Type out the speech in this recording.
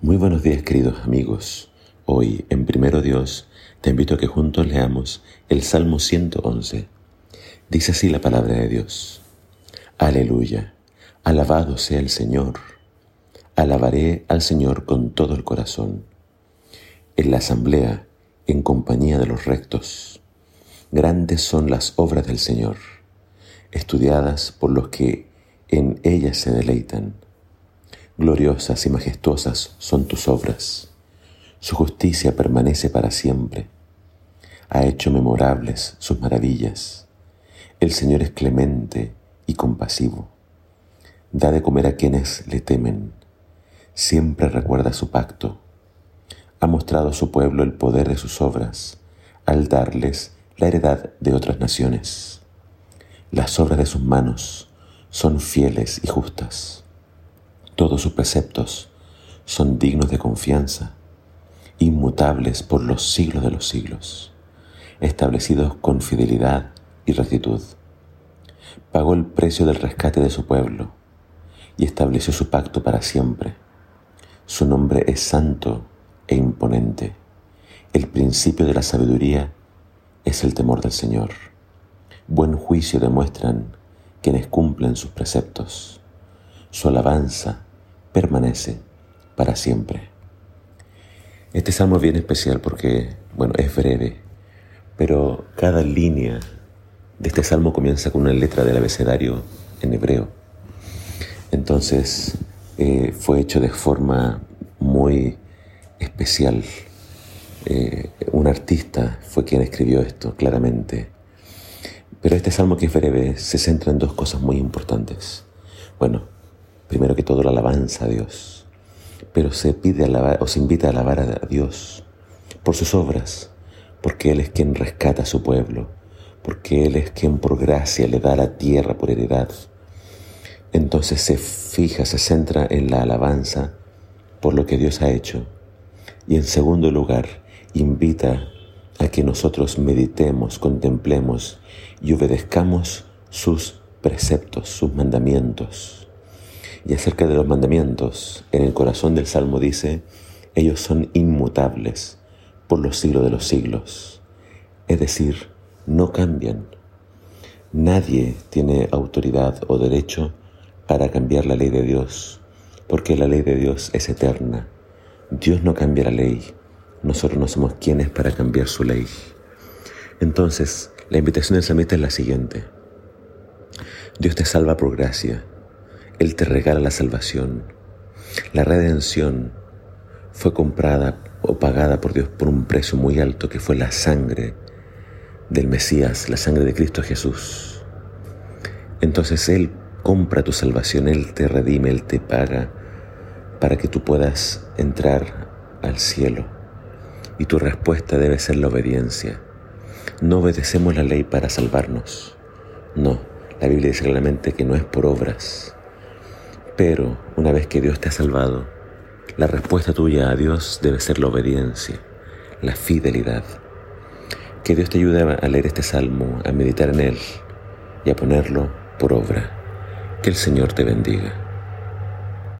Muy buenos días queridos amigos. Hoy en Primero Dios te invito a que juntos leamos el Salmo 111. Dice así la palabra de Dios. Aleluya. Alabado sea el Señor. Alabaré al Señor con todo el corazón. En la asamblea, en compañía de los rectos. Grandes son las obras del Señor, estudiadas por los que en ellas se deleitan. Gloriosas y majestuosas son tus obras. Su justicia permanece para siempre. Ha hecho memorables sus maravillas. El Señor es clemente y compasivo. Da de comer a quienes le temen. Siempre recuerda su pacto. Ha mostrado a su pueblo el poder de sus obras al darles la heredad de otras naciones. Las obras de sus manos son fieles y justas. Todos sus preceptos son dignos de confianza, inmutables por los siglos de los siglos, establecidos con fidelidad y rectitud. Pagó el precio del rescate de su pueblo y estableció su pacto para siempre. Su nombre es santo e imponente. El principio de la sabiduría es el temor del Señor. Buen juicio demuestran quienes cumplen sus preceptos. Su alabanza permanece para siempre. Este salmo es bien especial porque, bueno, es breve, pero cada línea de este salmo comienza con una letra del abecedario en hebreo. Entonces, eh, fue hecho de forma muy especial. Eh, un artista fue quien escribió esto, claramente. Pero este salmo que es breve se centra en dos cosas muy importantes. Bueno, primero que todo la alabanza a Dios, pero se pide alabar, o se invita a alabar a Dios por sus obras, porque Él es quien rescata a su pueblo, porque Él es quien por gracia le da la tierra por heredad. Entonces se fija, se centra en la alabanza por lo que Dios ha hecho. Y en segundo lugar, invita a que nosotros meditemos, contemplemos y obedezcamos sus preceptos, sus mandamientos. Y acerca de los mandamientos, en el corazón del Salmo dice, ellos son inmutables por los siglos de los siglos. Es decir, no cambian. Nadie tiene autoridad o derecho para cambiar la ley de Dios, porque la ley de Dios es eterna. Dios no cambia la ley, nosotros no somos quienes para cambiar su ley. Entonces, la invitación del salmista es la siguiente. Dios te salva por gracia, él te regala la salvación. La redención fue comprada o pagada por Dios por un precio muy alto que fue la sangre del Mesías, la sangre de Cristo Jesús. Entonces Él compra tu salvación, Él te redime, Él te paga para que tú puedas entrar al cielo. Y tu respuesta debe ser la obediencia. No obedecemos la ley para salvarnos. No, la Biblia dice claramente que no es por obras. Pero una vez que Dios te ha salvado, la respuesta tuya a Dios debe ser la obediencia, la fidelidad. Que Dios te ayude a leer este salmo, a meditar en él y a ponerlo por obra. Que el Señor te bendiga.